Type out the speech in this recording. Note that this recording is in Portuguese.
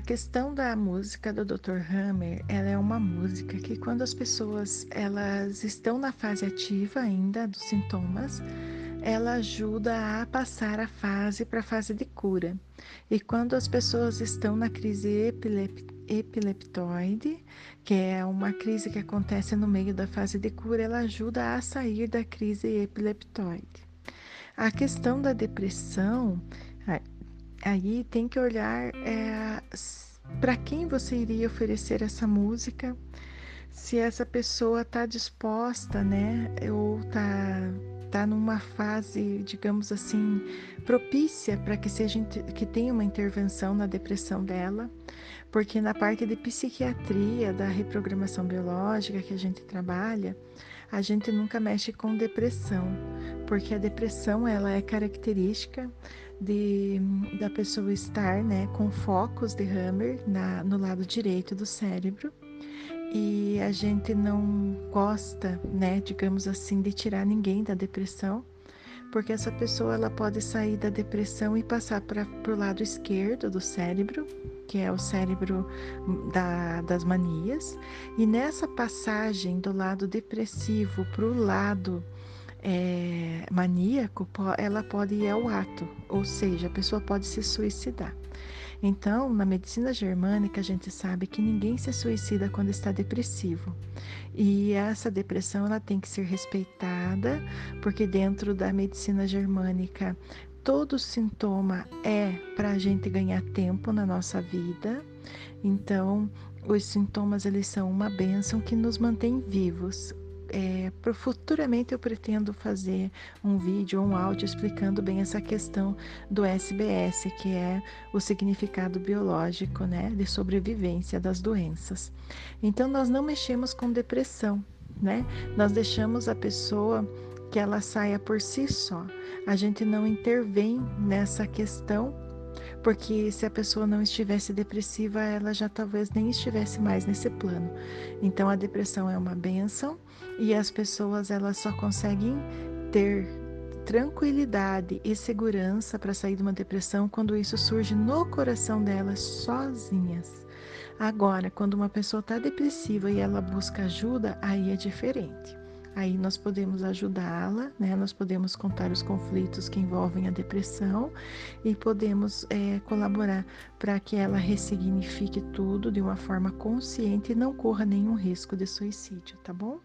questão da música do Dr. Hammer, ela é uma música que quando as pessoas elas estão na fase ativa ainda dos sintomas, ela ajuda a passar a fase para a fase de cura. E quando as pessoas estão na crise epilep epileptoide, que é uma crise que acontece no meio da fase de cura, ela ajuda a sair da crise epileptoide. A questão da depressão, aí tem que olhar é, para quem você iria oferecer essa música, se essa pessoa está disposta, né, ou está tá numa fase, digamos assim, propícia para que seja que tenha uma intervenção na depressão dela, porque na parte de psiquiatria da reprogramação biológica que a gente trabalha, a gente nunca mexe com depressão, porque a depressão ela é característica de, da pessoa estar né, com focos de Hammer na, no lado direito do cérebro. E a gente não gosta, né, digamos assim, de tirar ninguém da depressão, porque essa pessoa ela pode sair da depressão e passar para o lado esquerdo do cérebro, que é o cérebro da, das manias, e nessa passagem do lado depressivo para o lado é, maníaco, ela pode ir ao ato, ou seja, a pessoa pode se suicidar. Então, na medicina germânica, a gente sabe que ninguém se suicida quando está depressivo. E essa depressão ela tem que ser respeitada, porque dentro da medicina germânica, todo sintoma é para a gente ganhar tempo na nossa vida. Então, os sintomas eles são uma bênção que nos mantém vivos é, futuramente eu pretendo fazer um vídeo ou um áudio explicando bem essa questão do SBS, que é o significado biológico né, de sobrevivência das doenças. Então, nós não mexemos com depressão, né? Nós deixamos a pessoa que ela saia por si só. A gente não intervém nessa questão porque se a pessoa não estivesse depressiva, ela já talvez nem estivesse mais nesse plano. Então a depressão é uma benção e as pessoas elas só conseguem ter tranquilidade e segurança para sair de uma depressão quando isso surge no coração delas sozinhas. Agora, quando uma pessoa está depressiva e ela busca ajuda, aí é diferente. Aí nós podemos ajudá-la, né? Nós podemos contar os conflitos que envolvem a depressão e podemos é, colaborar para que ela ressignifique tudo de uma forma consciente e não corra nenhum risco de suicídio, tá bom?